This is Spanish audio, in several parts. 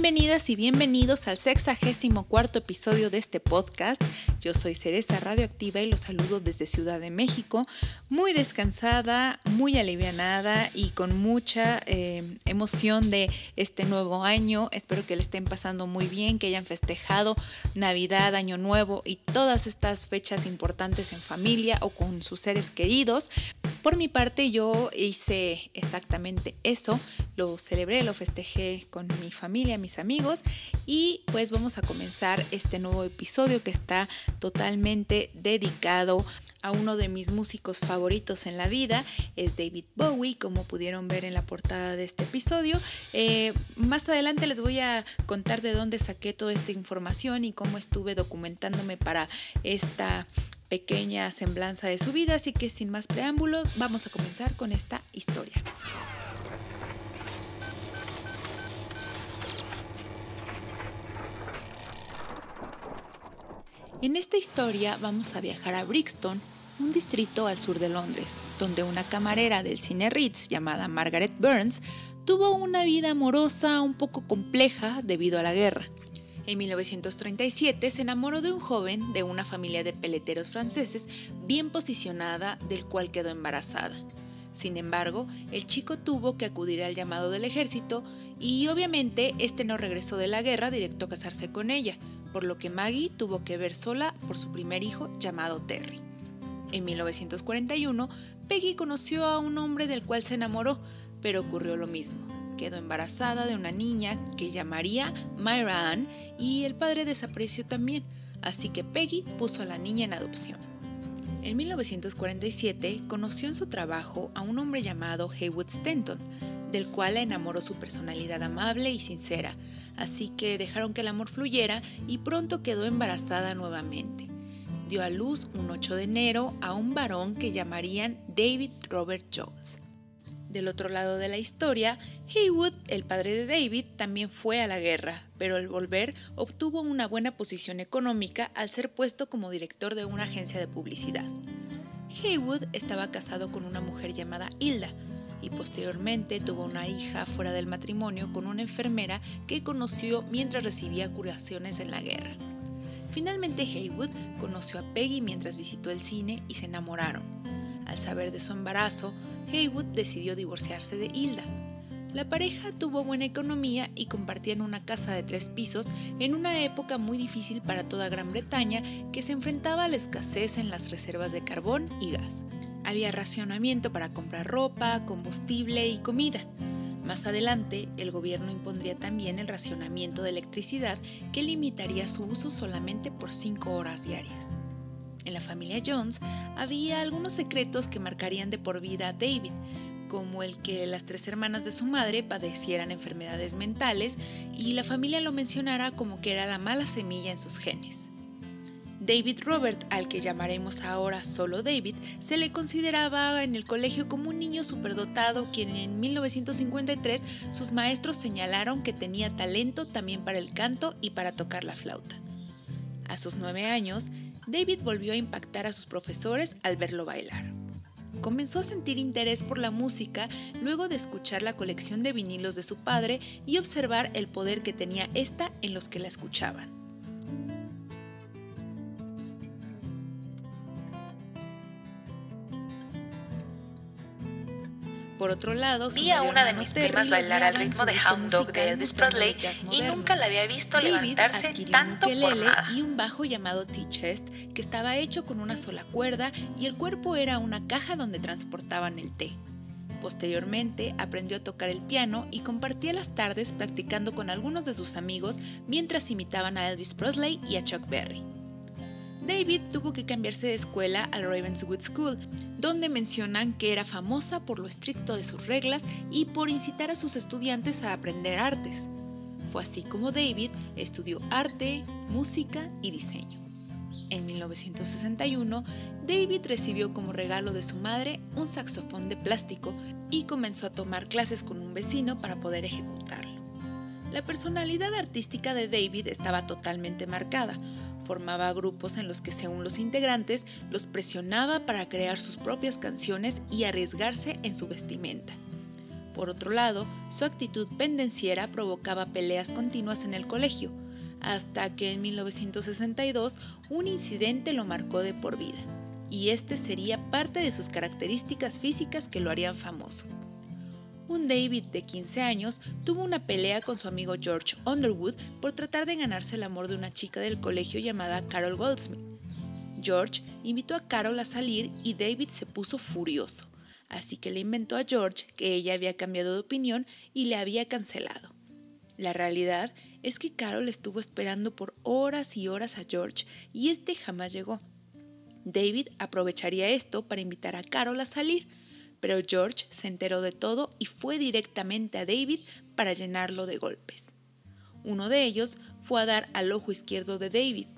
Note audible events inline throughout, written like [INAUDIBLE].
Bienvenidas y bienvenidos al sexagésimo cuarto episodio de este podcast. Yo soy Cereza Radioactiva y los saludo desde Ciudad de México, muy descansada, muy alivianada y con mucha eh, emoción de este nuevo año. Espero que le estén pasando muy bien, que hayan festejado Navidad, Año Nuevo y todas estas fechas importantes en familia o con sus seres queridos. Por mi parte yo hice exactamente eso, lo celebré, lo festejé con mi familia, mis amigos y pues vamos a comenzar este nuevo episodio que está totalmente dedicado a uno de mis músicos favoritos en la vida, es David Bowie, como pudieron ver en la portada de este episodio. Eh, más adelante les voy a contar de dónde saqué toda esta información y cómo estuve documentándome para esta pequeña semblanza de su vida, así que sin más preámbulos, vamos a comenzar con esta historia. En esta historia vamos a viajar a Brixton, un distrito al sur de Londres, donde una camarera del cine Ritz llamada Margaret Burns tuvo una vida amorosa un poco compleja debido a la guerra. En 1937 se enamoró de un joven de una familia de peleteros franceses bien posicionada del cual quedó embarazada. Sin embargo, el chico tuvo que acudir al llamado del ejército y obviamente este no regresó de la guerra directo a casarse con ella, por lo que Maggie tuvo que ver sola por su primer hijo llamado Terry. En 1941, Peggy conoció a un hombre del cual se enamoró, pero ocurrió lo mismo quedó embarazada de una niña que llamaría Myra Ann y el padre desapareció también, así que Peggy puso a la niña en adopción. En 1947 conoció en su trabajo a un hombre llamado Haywood Stanton, del cual la enamoró su personalidad amable y sincera, así que dejaron que el amor fluyera y pronto quedó embarazada nuevamente. Dio a luz un 8 de enero a un varón que llamarían David Robert Jones. Del otro lado de la historia, Haywood, el padre de David, también fue a la guerra, pero al volver obtuvo una buena posición económica al ser puesto como director de una agencia de publicidad. Haywood estaba casado con una mujer llamada Hilda y posteriormente tuvo una hija fuera del matrimonio con una enfermera que conoció mientras recibía curaciones en la guerra. Finalmente Haywood conoció a Peggy mientras visitó el cine y se enamoraron. Al saber de su embarazo, Haywood decidió divorciarse de Hilda. La pareja tuvo buena economía y compartían una casa de tres pisos en una época muy difícil para toda Gran Bretaña que se enfrentaba a la escasez en las reservas de carbón y gas. Había racionamiento para comprar ropa, combustible y comida. Más adelante, el gobierno impondría también el racionamiento de electricidad que limitaría su uso solamente por cinco horas diarias. En la familia Jones había algunos secretos que marcarían de por vida a David, como el que las tres hermanas de su madre padecieran enfermedades mentales y la familia lo mencionara como que era la mala semilla en sus genes. David Robert, al que llamaremos ahora solo David, se le consideraba en el colegio como un niño superdotado quien en 1953 sus maestros señalaron que tenía talento también para el canto y para tocar la flauta. A sus nueve años, David volvió a impactar a sus profesores al verlo bailar. Comenzó a sentir interés por la música luego de escuchar la colección de vinilos de su padre y observar el poder que tenía esta en los que la escuchaban. Por otro lado, vi a una de mis primas bailar al ritmo de Hound Dog de Elvis Presley y nunca la había visto levantarse tanto un por y un bajo llamado T-chest que estaba hecho con una sola cuerda y el cuerpo era una caja donde transportaban el té. Posteriormente aprendió a tocar el piano y compartía las tardes practicando con algunos de sus amigos mientras imitaban a Elvis Presley y a Chuck Berry. David tuvo que cambiarse de escuela al Ravenswood School, donde mencionan que era famosa por lo estricto de sus reglas y por incitar a sus estudiantes a aprender artes. Fue así como David estudió arte, música y diseño. En 1961, David recibió como regalo de su madre un saxofón de plástico y comenzó a tomar clases con un vecino para poder ejecutarlo. La personalidad artística de David estaba totalmente marcada, formaba grupos en los que según los integrantes los presionaba para crear sus propias canciones y arriesgarse en su vestimenta. Por otro lado, su actitud pendenciera provocaba peleas continuas en el colegio, hasta que en 1962 un incidente lo marcó de por vida, y este sería parte de sus características físicas que lo harían famoso. Un David de 15 años tuvo una pelea con su amigo George Underwood por tratar de ganarse el amor de una chica del colegio llamada Carol Goldsmith. George invitó a Carol a salir y David se puso furioso, así que le inventó a George que ella había cambiado de opinión y le había cancelado. La realidad es que Carol estuvo esperando por horas y horas a George y este jamás llegó. David aprovecharía esto para invitar a Carol a salir, pero George se enteró de todo y fue directamente a David para llenarlo de golpes. Uno de ellos fue a dar al ojo izquierdo de David.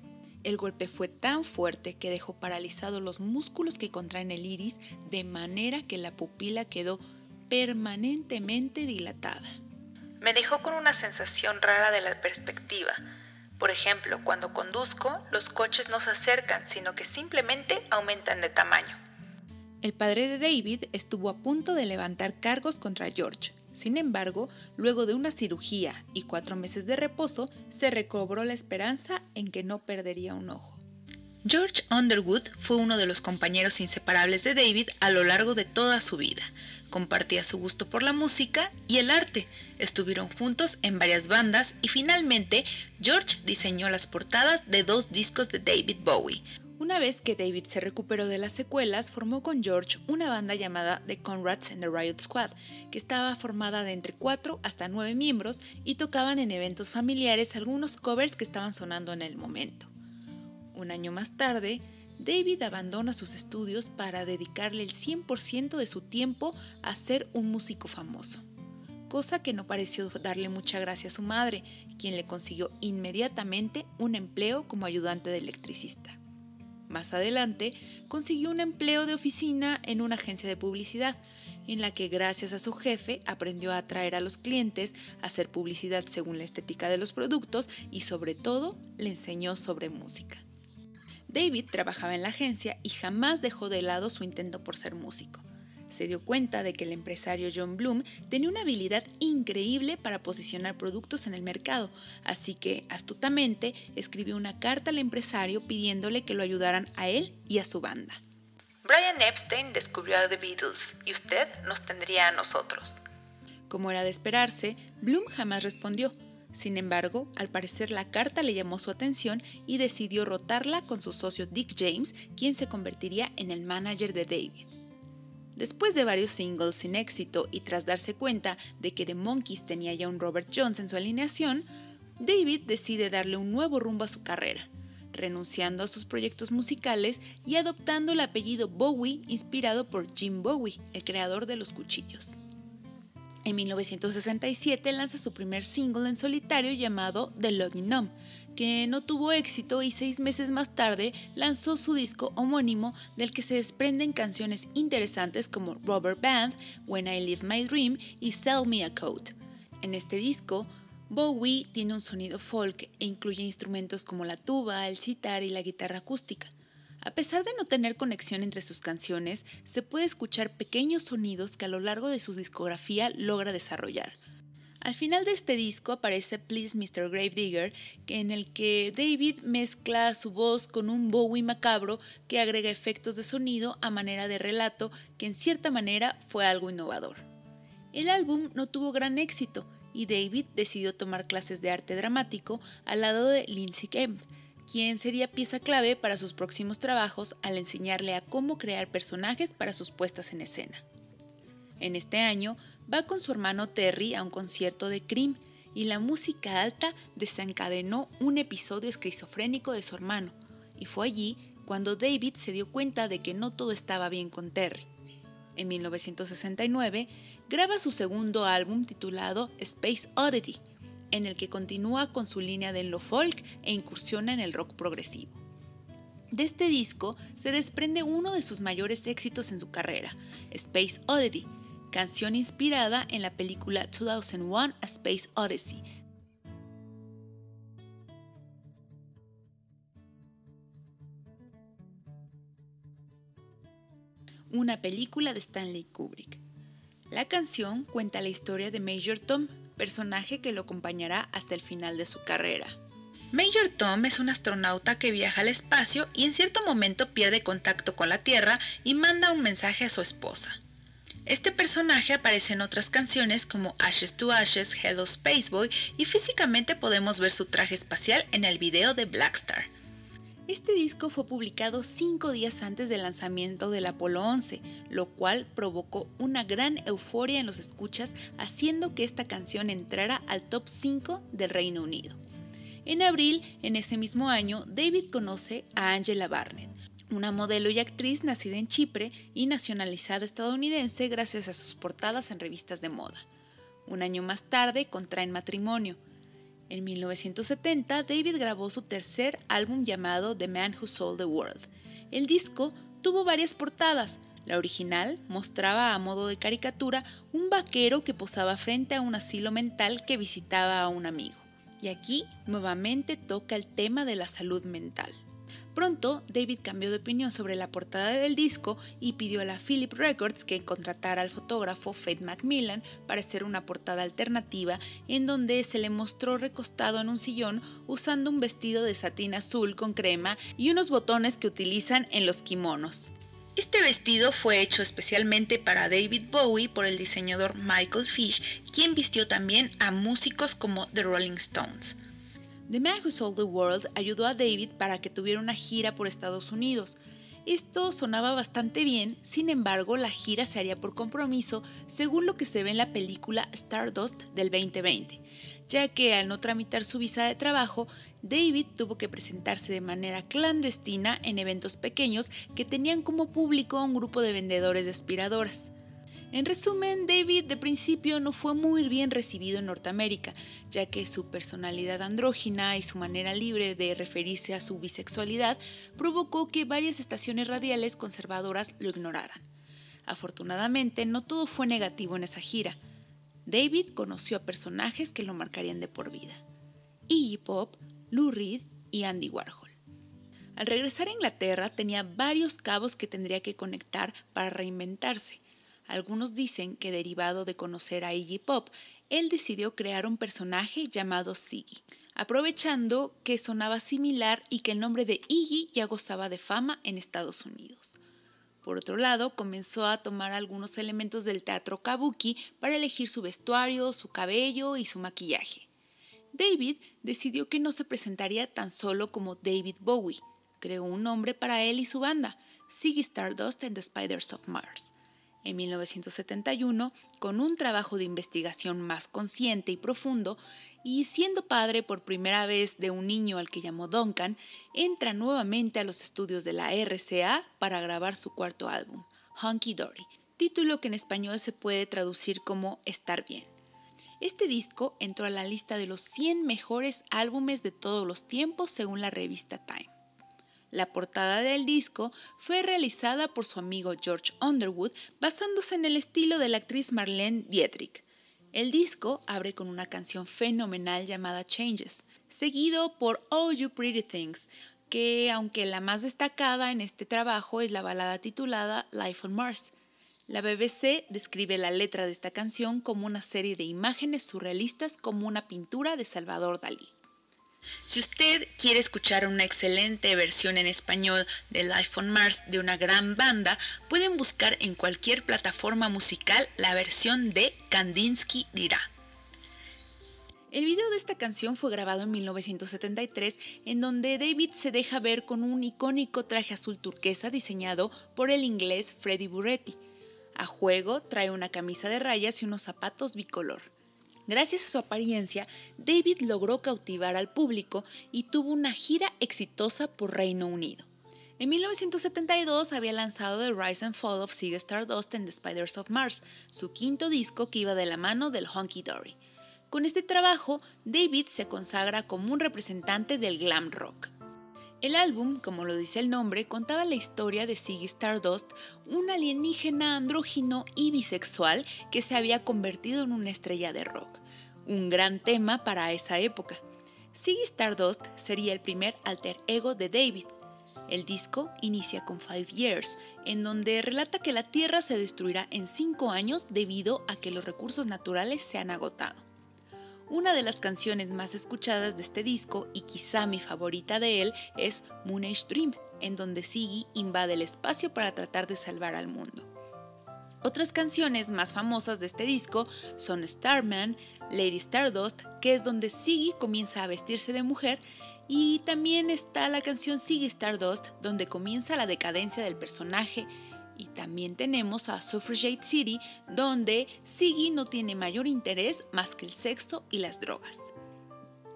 El golpe fue tan fuerte que dejó paralizados los músculos que contraen el iris de manera que la pupila quedó permanentemente dilatada. Me dejó con una sensación rara de la perspectiva. Por ejemplo, cuando conduzco, los coches no se acercan, sino que simplemente aumentan de tamaño. El padre de David estuvo a punto de levantar cargos contra George. Sin embargo, luego de una cirugía y cuatro meses de reposo, se recobró la esperanza en que no perdería un ojo. George Underwood fue uno de los compañeros inseparables de David a lo largo de toda su vida. Compartía su gusto por la música y el arte. Estuvieron juntos en varias bandas y finalmente George diseñó las portadas de dos discos de David Bowie, una vez que David se recuperó de las secuelas, formó con George una banda llamada The Conrads and the Riot Squad, que estaba formada de entre 4 hasta 9 miembros y tocaban en eventos familiares algunos covers que estaban sonando en el momento. Un año más tarde, David abandona sus estudios para dedicarle el 100% de su tiempo a ser un músico famoso, cosa que no pareció darle mucha gracia a su madre, quien le consiguió inmediatamente un empleo como ayudante de electricista. Más adelante, consiguió un empleo de oficina en una agencia de publicidad, en la que gracias a su jefe aprendió a atraer a los clientes, a hacer publicidad según la estética de los productos y sobre todo le enseñó sobre música. David trabajaba en la agencia y jamás dejó de lado su intento por ser músico se dio cuenta de que el empresario John Bloom tenía una habilidad increíble para posicionar productos en el mercado, así que astutamente escribió una carta al empresario pidiéndole que lo ayudaran a él y a su banda. Brian Epstein descubrió a The Beatles y usted nos tendría a nosotros. Como era de esperarse, Bloom jamás respondió. Sin embargo, al parecer la carta le llamó su atención y decidió rotarla con su socio Dick James, quien se convertiría en el manager de David. Después de varios singles sin éxito y tras darse cuenta de que The Monkees tenía ya un Robert Jones en su alineación, David decide darle un nuevo rumbo a su carrera, renunciando a sus proyectos musicales y adoptando el apellido Bowie inspirado por Jim Bowie, el creador de los cuchillos. En 1967 lanza su primer single en solitario llamado The Logging Numb, que no tuvo éxito y seis meses más tarde lanzó su disco homónimo del que se desprenden canciones interesantes como Rubber Band, When I Live My Dream y Sell Me a Coat. En este disco, Bowie tiene un sonido folk e incluye instrumentos como la tuba, el sitar y la guitarra acústica. A pesar de no tener conexión entre sus canciones, se puede escuchar pequeños sonidos que a lo largo de su discografía logra desarrollar. Al final de este disco aparece Please Mr. Gravedigger, en el que David mezcla su voz con un Bowie macabro que agrega efectos de sonido a manera de relato que en cierta manera fue algo innovador. El álbum no tuvo gran éxito y David decidió tomar clases de arte dramático al lado de Lindsay Kemp, quien sería pieza clave para sus próximos trabajos al enseñarle a cómo crear personajes para sus puestas en escena. En este año va con su hermano Terry a un concierto de Cream y la música alta desencadenó un episodio esquizofrénico de su hermano, y fue allí cuando David se dio cuenta de que no todo estaba bien con Terry. En 1969 graba su segundo álbum titulado Space Oddity, en el que continúa con su línea de lo folk e incursiona en el rock progresivo. De este disco se desprende uno de sus mayores éxitos en su carrera, Space Oddity, canción inspirada en la película 2001 A Space Odyssey. Una película de Stanley Kubrick. La canción cuenta la historia de Major Tom, personaje que lo acompañará hasta el final de su carrera. Major Tom es un astronauta que viaja al espacio y en cierto momento pierde contacto con la Tierra y manda un mensaje a su esposa. Este personaje aparece en otras canciones como Ashes to Ashes, Hello Spaceboy y físicamente podemos ver su traje espacial en el video de Blackstar. Este disco fue publicado cinco días antes del lanzamiento del Apolo 11, lo cual provocó una gran euforia en los escuchas, haciendo que esta canción entrara al top 5 del Reino Unido. En abril, en ese mismo año, David conoce a Angela Barnett, una modelo y actriz nacida en Chipre y nacionalizada estadounidense gracias a sus portadas en revistas de moda. Un año más tarde contraen matrimonio. En 1970, David grabó su tercer álbum llamado The Man Who Sold the World. El disco tuvo varias portadas. La original mostraba a modo de caricatura un vaquero que posaba frente a un asilo mental que visitaba a un amigo. Y aquí nuevamente toca el tema de la salud mental. Pronto, David cambió de opinión sobre la portada del disco y pidió a la Philip Records que contratara al fotógrafo Faith Macmillan para hacer una portada alternativa en donde se le mostró recostado en un sillón usando un vestido de satín azul con crema y unos botones que utilizan en los kimonos. Este vestido fue hecho especialmente para David Bowie por el diseñador Michael Fish, quien vistió también a músicos como The Rolling Stones. The Man Who Sold the World ayudó a David para que tuviera una gira por Estados Unidos. Esto sonaba bastante bien, sin embargo la gira se haría por compromiso según lo que se ve en la película Stardust del 2020, ya que al no tramitar su visa de trabajo, David tuvo que presentarse de manera clandestina en eventos pequeños que tenían como público a un grupo de vendedores de aspiradoras. En resumen, David de principio no fue muy bien recibido en Norteamérica, ya que su personalidad andrógina y su manera libre de referirse a su bisexualidad provocó que varias estaciones radiales conservadoras lo ignoraran. Afortunadamente, no todo fue negativo en esa gira. David conoció a personajes que lo marcarían de por vida. Iggy Pop, Lou Reed y Andy Warhol. Al regresar a Inglaterra tenía varios cabos que tendría que conectar para reinventarse algunos dicen que derivado de conocer a Iggy Pop, él decidió crear un personaje llamado Siggy, aprovechando que sonaba similar y que el nombre de Iggy ya gozaba de fama en Estados Unidos. Por otro lado, comenzó a tomar algunos elementos del teatro kabuki para elegir su vestuario, su cabello y su maquillaje. David decidió que no se presentaría tan solo como David Bowie. Creó un nombre para él y su banda, Siggy Stardust and the Spiders of Mars en 1971 con un trabajo de investigación más consciente y profundo y siendo padre por primera vez de un niño al que llamó Duncan, entra nuevamente a los estudios de la RCA para grabar su cuarto álbum, Hunky Dory, título que en español se puede traducir como Estar bien. Este disco entró a la lista de los 100 mejores álbumes de todos los tiempos según la revista Time. La portada del disco fue realizada por su amigo George Underwood basándose en el estilo de la actriz Marlene Dietrich. El disco abre con una canción fenomenal llamada Changes, seguido por All You Pretty Things, que aunque la más destacada en este trabajo es la balada titulada Life on Mars. La BBC describe la letra de esta canción como una serie de imágenes surrealistas como una pintura de Salvador Dalí. Si usted quiere escuchar una excelente versión en español de Life on Mars de una gran banda, pueden buscar en cualquier plataforma musical la versión de Kandinsky dirá. El video de esta canción fue grabado en 1973, en donde David se deja ver con un icónico traje azul turquesa diseñado por el inglés Freddie Burretti. A juego trae una camisa de rayas y unos zapatos bicolor. Gracias a su apariencia, David logró cautivar al público y tuvo una gira exitosa por Reino Unido. En 1972 había lanzado The Rise and Fall of Ziggy Stardust and the Spiders of Mars, su quinto disco que iba de la mano del Honky Dory. Con este trabajo, David se consagra como un representante del glam rock. El álbum, como lo dice el nombre, contaba la historia de Ziggy Stardust, un alienígena andrógino y bisexual que se había convertido en una estrella de rock, un gran tema para esa época. Ziggy Stardust sería el primer alter ego de David. El disco inicia con Five Years, en donde relata que la Tierra se destruirá en cinco años debido a que los recursos naturales se han agotado. Una de las canciones más escuchadas de este disco y quizá mi favorita de él es Moon Age Dream, en donde Siggy invade el espacio para tratar de salvar al mundo. Otras canciones más famosas de este disco son Starman, Lady Stardust, que es donde Siggy comienza a vestirse de mujer, y también está la canción Siggy Stardust, donde comienza la decadencia del personaje. Y también tenemos a Suffragette City, donde Siggy no tiene mayor interés más que el sexo y las drogas.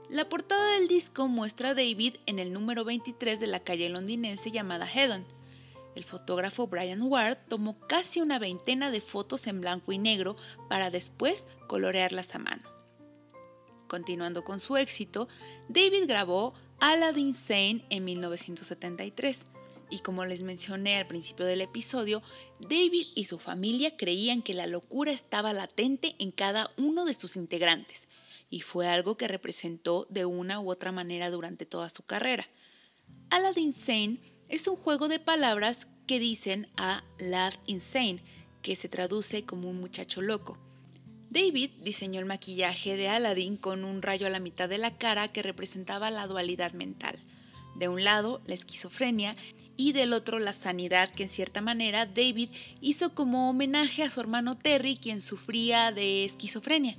La portada del disco muestra a David en el número 23 de la calle londinense llamada Hedon. El fotógrafo Brian Ward tomó casi una veintena de fotos en blanco y negro para después colorearlas a mano. Continuando con su éxito, David grabó Aladdin Sane en 1973. Y como les mencioné al principio del episodio, David y su familia creían que la locura estaba latente en cada uno de sus integrantes, y fue algo que representó de una u otra manera durante toda su carrera. Aladdin Sane es un juego de palabras que dicen a Lad Insane, que se traduce como un muchacho loco. David diseñó el maquillaje de Aladdin con un rayo a la mitad de la cara que representaba la dualidad mental. De un lado, la esquizofrenia y del otro la sanidad que en cierta manera David hizo como homenaje a su hermano Terry quien sufría de esquizofrenia.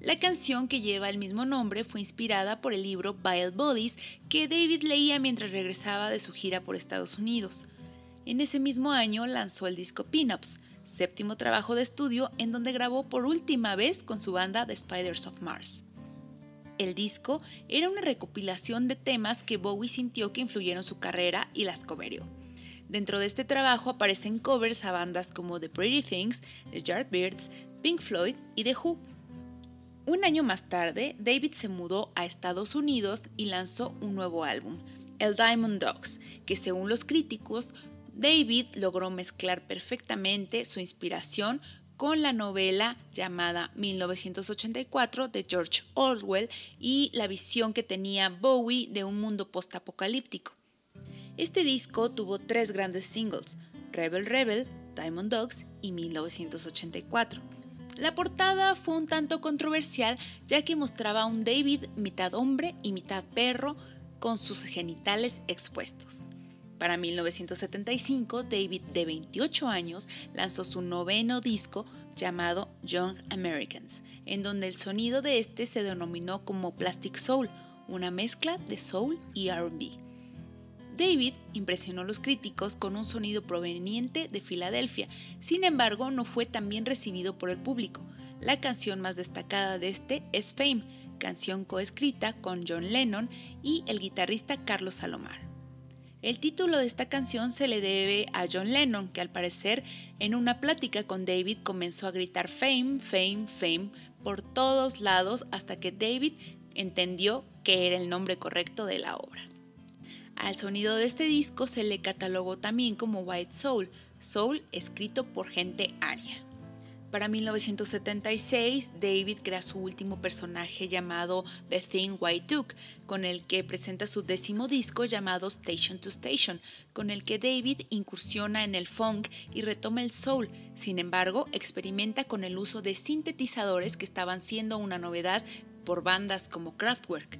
La canción que lleva el mismo nombre fue inspirada por el libro Vile Bodies que David leía mientras regresaba de su gira por Estados Unidos. En ese mismo año lanzó el disco Pinups, séptimo trabajo de estudio en donde grabó por última vez con su banda The Spiders of Mars. El disco era una recopilación de temas que Bowie sintió que influyeron su carrera y las coverió. Dentro de este trabajo aparecen covers a bandas como The Pretty Things, The Yardbirds, Pink Floyd y The Who. Un año más tarde, David se mudó a Estados Unidos y lanzó un nuevo álbum, El Diamond Dogs, que según los críticos David logró mezclar perfectamente su inspiración con la novela llamada 1984 de George Orwell y la visión que tenía Bowie de un mundo postapocalíptico. Este disco tuvo tres grandes singles, Rebel Rebel, Diamond Dogs y 1984. La portada fue un tanto controversial ya que mostraba a un David mitad hombre y mitad perro con sus genitales expuestos. Para 1975, David, de 28 años, lanzó su noveno disco llamado Young Americans, en donde el sonido de este se denominó como Plastic Soul, una mezcla de soul y RB. David impresionó a los críticos con un sonido proveniente de Filadelfia, sin embargo no fue tan bien recibido por el público. La canción más destacada de este es Fame, canción coescrita con John Lennon y el guitarrista Carlos Salomar. El título de esta canción se le debe a John Lennon, que al parecer en una plática con David comenzó a gritar fame, fame, fame por todos lados hasta que David entendió que era el nombre correcto de la obra. Al sonido de este disco se le catalogó también como White Soul, soul escrito por gente aria. Para 1976, David crea su último personaje llamado The Thing White Duke, con el que presenta su décimo disco llamado Station to Station, con el que David incursiona en el funk y retoma el soul. Sin embargo, experimenta con el uso de sintetizadores que estaban siendo una novedad por bandas como Kraftwerk.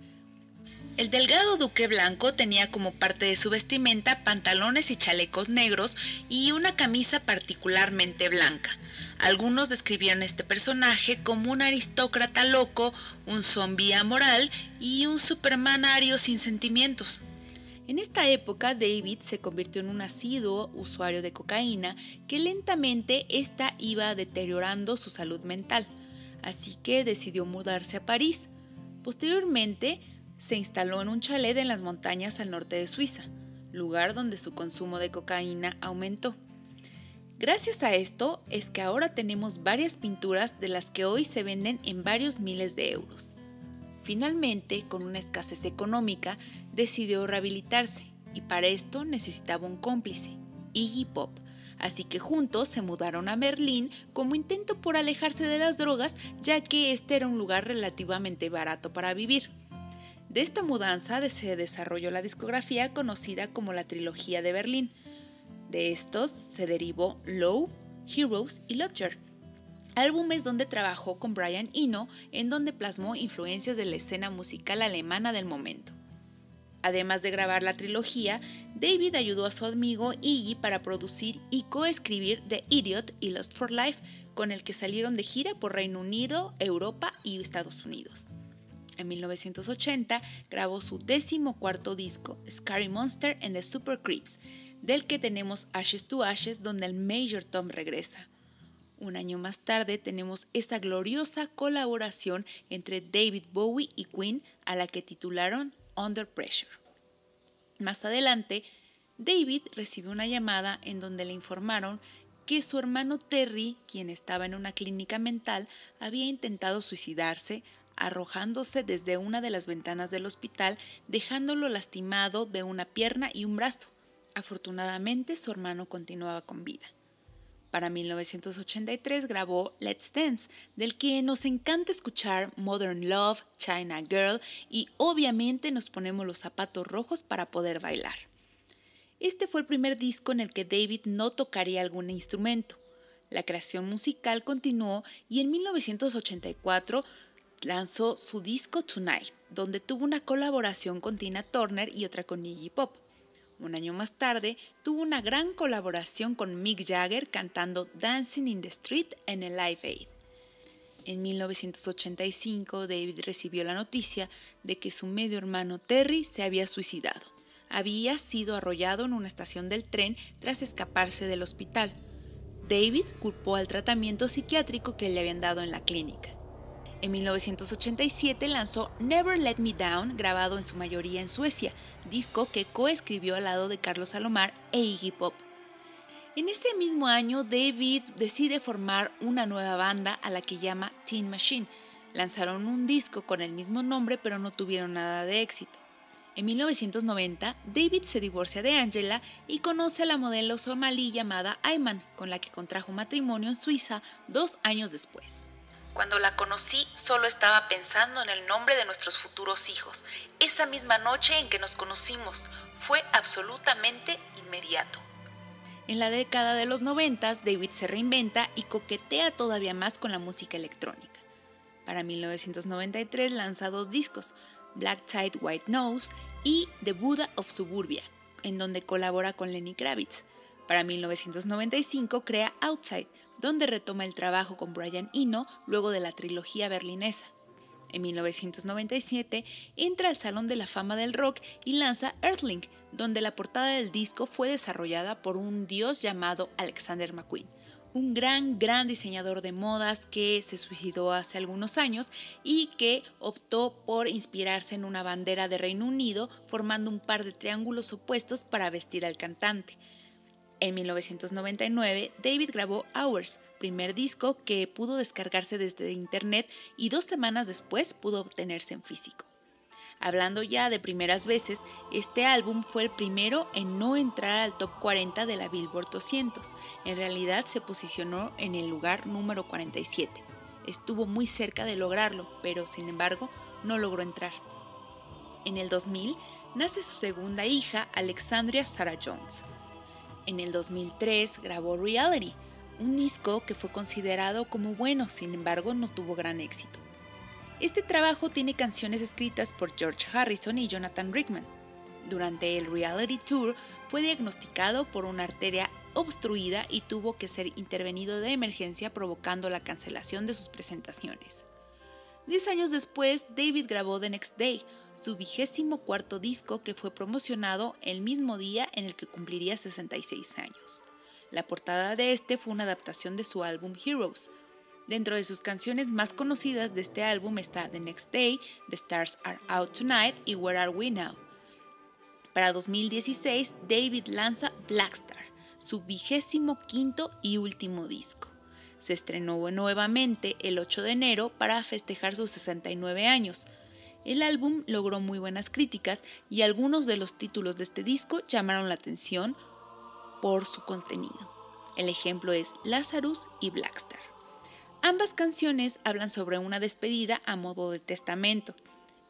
El delgado duque blanco tenía como parte de su vestimenta pantalones y chalecos negros y una camisa particularmente blanca. Algunos describieron este personaje como un aristócrata loco, un zombi amoral y un superman ario sin sentimientos. En esta época, David se convirtió en un asiduo usuario de cocaína que lentamente esta iba deteriorando su salud mental, así que decidió mudarse a París. Posteriormente, se instaló en un chalet en las montañas al norte de Suiza, lugar donde su consumo de cocaína aumentó. Gracias a esto es que ahora tenemos varias pinturas de las que hoy se venden en varios miles de euros. Finalmente, con una escasez económica, decidió rehabilitarse y para esto necesitaba un cómplice, Iggy Pop. Así que juntos se mudaron a Berlín como intento por alejarse de las drogas, ya que este era un lugar relativamente barato para vivir. De esta mudanza se desarrolló la discografía conocida como la Trilogía de Berlín. De estos se derivó Low, Heroes y Lutcher, álbumes donde trabajó con Brian Eno, en donde plasmó influencias de la escena musical alemana del momento. Además de grabar la trilogía, David ayudó a su amigo Iggy para producir y coescribir The Idiot y Lost for Life, con el que salieron de gira por Reino Unido, Europa y Estados Unidos. En 1980 grabó su décimo cuarto disco, Scary Monster and the Super Creeps, del que tenemos Ashes to Ashes, donde el Major Tom regresa. Un año más tarde tenemos esa gloriosa colaboración entre David Bowie y Queen a la que titularon Under Pressure. Más adelante, David recibió una llamada en donde le informaron que su hermano Terry, quien estaba en una clínica mental, había intentado suicidarse arrojándose desde una de las ventanas del hospital, dejándolo lastimado de una pierna y un brazo. Afortunadamente, su hermano continuaba con vida. Para 1983 grabó Let's Dance, del que nos encanta escuchar Modern Love, China Girl y obviamente nos ponemos los zapatos rojos para poder bailar. Este fue el primer disco en el que David no tocaría algún instrumento. La creación musical continuó y en 1984 lanzó su disco Tonight, donde tuvo una colaboración con Tina Turner y otra con Iggy Pop. Un año más tarde, tuvo una gran colaboración con Mick Jagger cantando Dancing in the Street en el Live Aid. En 1985, David recibió la noticia de que su medio hermano Terry se había suicidado. Había sido arrollado en una estación del tren tras escaparse del hospital. David culpó al tratamiento psiquiátrico que le habían dado en la clínica. En 1987 lanzó Never Let Me Down, grabado en su mayoría en Suecia, disco que coescribió al lado de Carlos Salomar e Iggy Pop. En ese mismo año, David decide formar una nueva banda a la que llama Teen Machine. Lanzaron un disco con el mismo nombre, pero no tuvieron nada de éxito. En 1990, David se divorcia de Angela y conoce a la modelo somalí llamada Ayman, con la que contrajo matrimonio en Suiza dos años después. Cuando la conocí solo estaba pensando en el nombre de nuestros futuros hijos. Esa misma noche en que nos conocimos fue absolutamente inmediato. En la década de los noventas, David se reinventa y coquetea todavía más con la música electrónica. Para 1993 lanza dos discos, Black Tide White Nose y The Buddha of Suburbia, en donde colabora con Lenny Kravitz. Para 1995 crea Outside, donde retoma el trabajo con Brian Eno luego de la trilogía berlinesa. En 1997 entra al Salón de la Fama del Rock y lanza Earthling, donde la portada del disco fue desarrollada por un dios llamado Alexander McQueen, un gran, gran diseñador de modas que se suicidó hace algunos años y que optó por inspirarse en una bandera de Reino Unido formando un par de triángulos opuestos para vestir al cantante. En 1999, David grabó Hours, primer disco que pudo descargarse desde internet y dos semanas después pudo obtenerse en físico. Hablando ya de primeras veces, este álbum fue el primero en no entrar al top 40 de la Billboard 200. En realidad se posicionó en el lugar número 47. Estuvo muy cerca de lograrlo, pero sin embargo no logró entrar. En el 2000 nace su segunda hija, Alexandria Sarah Jones. En el 2003 grabó Reality, un disco que fue considerado como bueno, sin embargo no tuvo gran éxito. Este trabajo tiene canciones escritas por George Harrison y Jonathan Rickman. Durante el Reality Tour fue diagnosticado por una arteria obstruida y tuvo que ser intervenido de emergencia provocando la cancelación de sus presentaciones. Diez años después, David grabó The Next Day, su vigésimo cuarto disco que fue promocionado el mismo día en el que cumpliría 66 años. La portada de este fue una adaptación de su álbum Heroes. Dentro de sus canciones más conocidas de este álbum está The Next Day, The Stars Are Out Tonight y Where Are We Now. Para 2016, David lanza Blackstar, su vigésimo quinto y último disco. Se estrenó nuevamente el 8 de enero para festejar sus 69 años, el álbum logró muy buenas críticas y algunos de los títulos de este disco llamaron la atención por su contenido. El ejemplo es Lazarus y Blackstar. Ambas canciones hablan sobre una despedida a modo de testamento.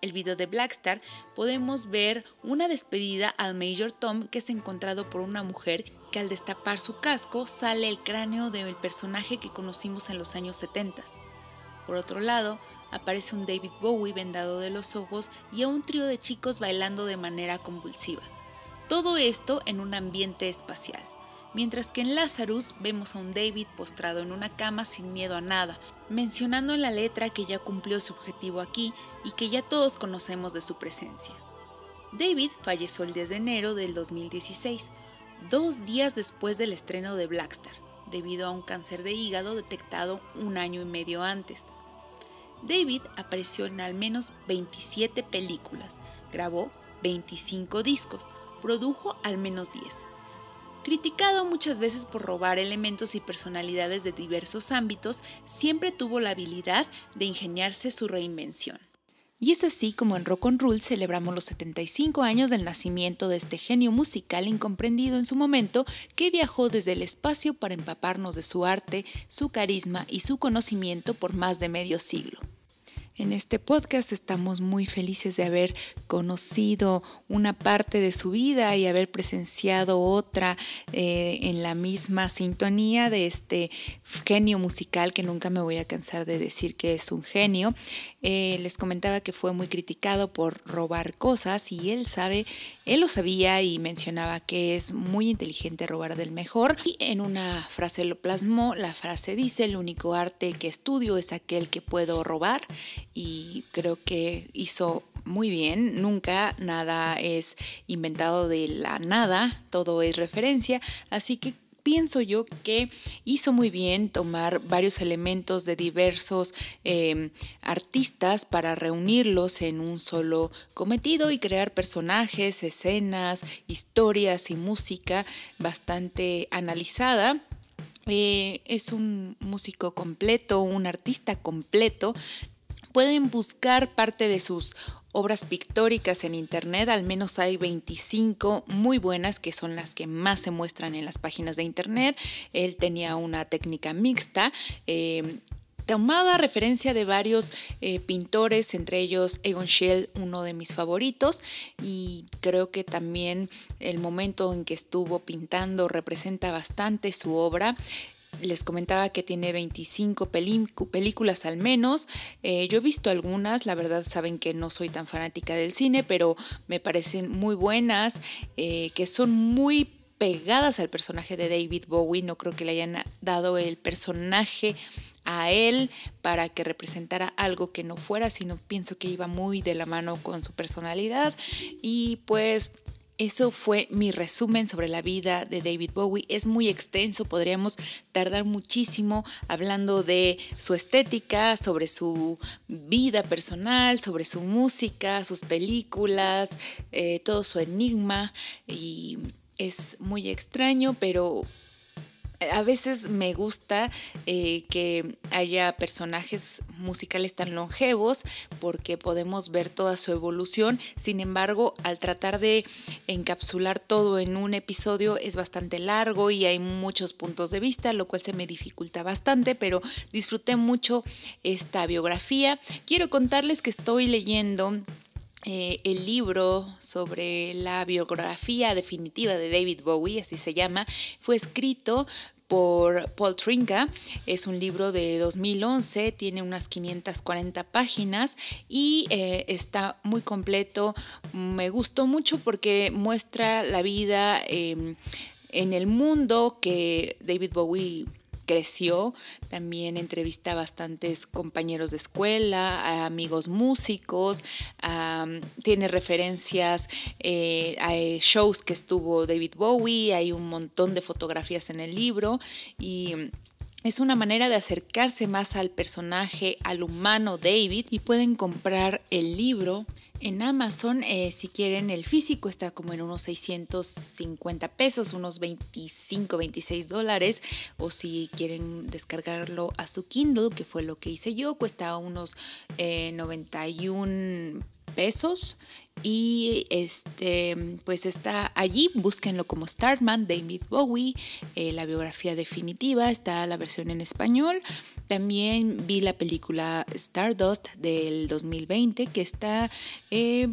el video de Blackstar, podemos ver una despedida al Major Tom que es encontrado por una mujer que al destapar su casco sale el cráneo del personaje que conocimos en los años 70. Por otro lado, aparece un David Bowie vendado de los ojos y a un trío de chicos bailando de manera convulsiva. Todo esto en un ambiente espacial. Mientras que en Lazarus vemos a un David postrado en una cama sin miedo a nada, mencionando en la letra que ya cumplió su objetivo aquí y que ya todos conocemos de su presencia. David falleció el 10 de enero del 2016, dos días después del estreno de Blackstar, debido a un cáncer de hígado detectado un año y medio antes. David apareció en al menos 27 películas, grabó 25 discos, produjo al menos 10. Criticado muchas veces por robar elementos y personalidades de diversos ámbitos, siempre tuvo la habilidad de ingeniarse su reinvención. Y es así como en Rock on Roll celebramos los 75 años del nacimiento de este genio musical incomprendido en su momento que viajó desde el espacio para empaparnos de su arte, su carisma y su conocimiento por más de medio siglo. En este podcast estamos muy felices de haber conocido una parte de su vida y haber presenciado otra eh, en la misma sintonía de este genio musical que nunca me voy a cansar de decir que es un genio. Eh, les comentaba que fue muy criticado por robar cosas y él sabe, él lo sabía y mencionaba que es muy inteligente robar del mejor. Y en una frase lo plasmó, la frase dice, el único arte que estudio es aquel que puedo robar y creo que hizo muy bien, nunca nada es inventado de la nada, todo es referencia, así que pienso yo que hizo muy bien tomar varios elementos de diversos em, artistas para reunirlos en un solo cometido y crear personajes, escenas, historias y música bastante analizada. Eh, es un músico completo, un artista completo, Pueden buscar parte de sus obras pictóricas en internet, al menos hay 25 muy buenas que son las que más se muestran en las páginas de internet. Él tenía una técnica mixta. Eh, tomaba referencia de varios eh, pintores, entre ellos Egon Schiele, uno de mis favoritos, y creo que también el momento en que estuvo pintando representa bastante su obra les comentaba que tiene 25 películas al menos. Eh, yo he visto algunas, la verdad saben que no soy tan fanática del cine, pero me parecen muy buenas, eh, que son muy pegadas al personaje de David Bowie. No creo que le hayan dado el personaje a él para que representara algo que no fuera, sino pienso que iba muy de la mano con su personalidad. Y pues eso fue mi resumen sobre la vida de David Bowie. Es muy extenso, podríamos tardar muchísimo hablando de su estética, sobre su vida personal, sobre su música, sus películas, eh, todo su enigma. Y es muy extraño, pero a veces me gusta eh, que haya personajes musicales tan longevos porque podemos ver toda su evolución. Sin embargo, al tratar de encapsular todo en un episodio es bastante largo y hay muchos puntos de vista, lo cual se me dificulta bastante, pero disfruté mucho esta biografía. Quiero contarles que estoy leyendo eh, el libro sobre la biografía definitiva de David Bowie, así se llama, fue escrito por Paul Trinka. Es un libro de 2011, tiene unas 540 páginas y eh, está muy completo. Me gustó mucho porque muestra la vida em, en el mundo que David Bowie creció, también entrevista a bastantes compañeros de escuela, a amigos músicos, tiene referencias eh, a shows que estuvo David Bowie, hay un montón de fotografías en el libro y es una manera de acercarse más al personaje, al humano David y pueden comprar el libro en Amazon, eh, si quieren el físico, está como en unos 650 pesos, unos 25, 26 dólares. O si quieren descargarlo a su Kindle, que fue lo que hice yo, cuesta unos 91 eh, pesos Y este, pues está allí, búsquenlo como Starman, David Bowie, eh, la biografía definitiva, está la versión en español. También vi la película Stardust del 2020, que está eh,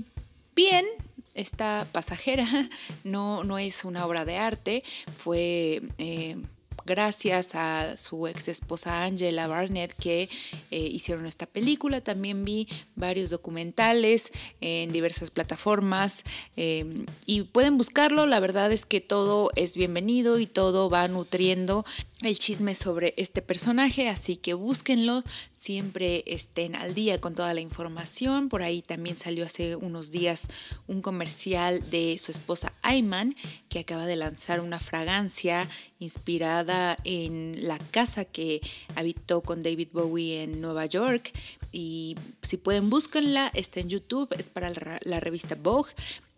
bien, está pasajera, [LAUGHS] no, no es una obra de arte, fue... Eh, gracias a su ex esposa Angela Barnett que eh, hicieron esta película. También vi varios documentales en diversas plataformas em, y pueden buscarlo. La verdad es que todo es bienvenido y todo va nutriendo el chisme sobre este personaje, así que búsquenlo, siempre estén al día con toda la información. Por ahí también salió hace unos días un comercial de su esposa Ayman, que acaba de lanzar una fragancia inspirada en la casa que habitó con David Bowie en Nueva York. Y si pueden, búsquenla, está en YouTube, es para la revista Vogue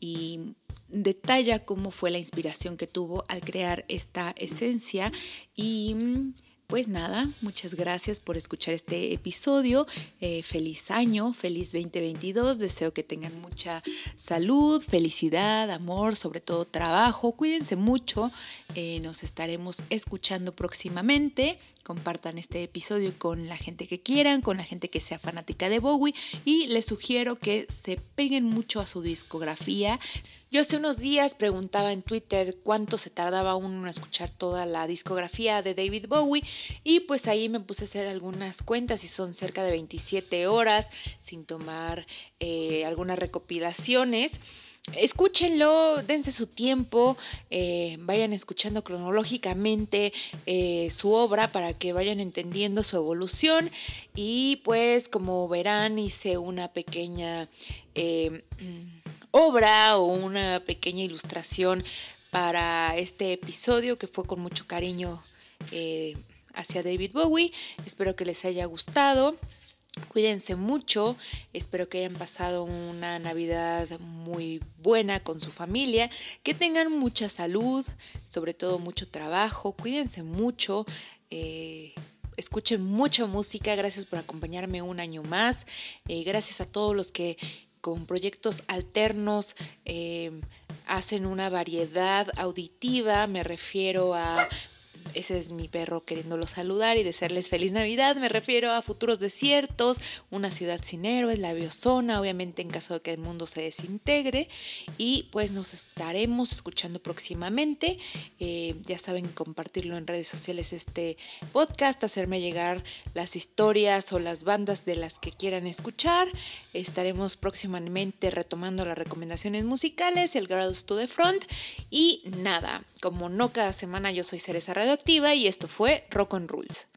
y detalla cómo fue la inspiración que tuvo al crear esta esencia y pues nada, muchas gracias por escuchar este episodio. Eh, feliz año, feliz 2022. Deseo que tengan mucha salud, felicidad, amor, sobre todo trabajo. Cuídense mucho. Eh, nos estaremos escuchando próximamente. Compartan este episodio con la gente que quieran, con la gente que sea fanática de Bowie y les sugiero que se peguen mucho a su discografía. Yo hace unos días preguntaba en Twitter cuánto se tardaba uno en escuchar toda la discografía de David Bowie y pues ahí me puse a hacer algunas cuentas y son cerca de 27 horas sin tomar eh, algunas recopilaciones. Escúchenlo, dense su tiempo, eh, vayan escuchando cronológicamente eh, su obra para que vayan entendiendo su evolución y pues como verán hice una pequeña eh, obra o una pequeña ilustración para este episodio que fue con mucho cariño hacia David Bowie. Espero que les haya gustado. Cuídense mucho, espero que hayan pasado una Navidad muy buena con su familia, que tengan mucha salud, sobre todo mucho trabajo, cuídense mucho, eh, escuchen mucha música, gracias por acompañarme un año más, eh, gracias a todos los que con proyectos alternos eh, hacen una variedad auditiva, me refiero a ese es mi perro queriéndolo saludar y desearles feliz Navidad. Me refiero a futuros desiertos, una ciudad sin héroes, la biozona, obviamente en caso de que el mundo se desintegre. Y pues nos estaremos escuchando próximamente. Eh, ya saben, compartirlo en redes sociales este podcast, hacerme llegar las historias o las bandas de las que quieran escuchar. Estaremos próximamente retomando las recomendaciones musicales, el Girls to the Front. Y nada, como no cada semana yo soy Cereza Radioactiva y esto fue Rock on Rules.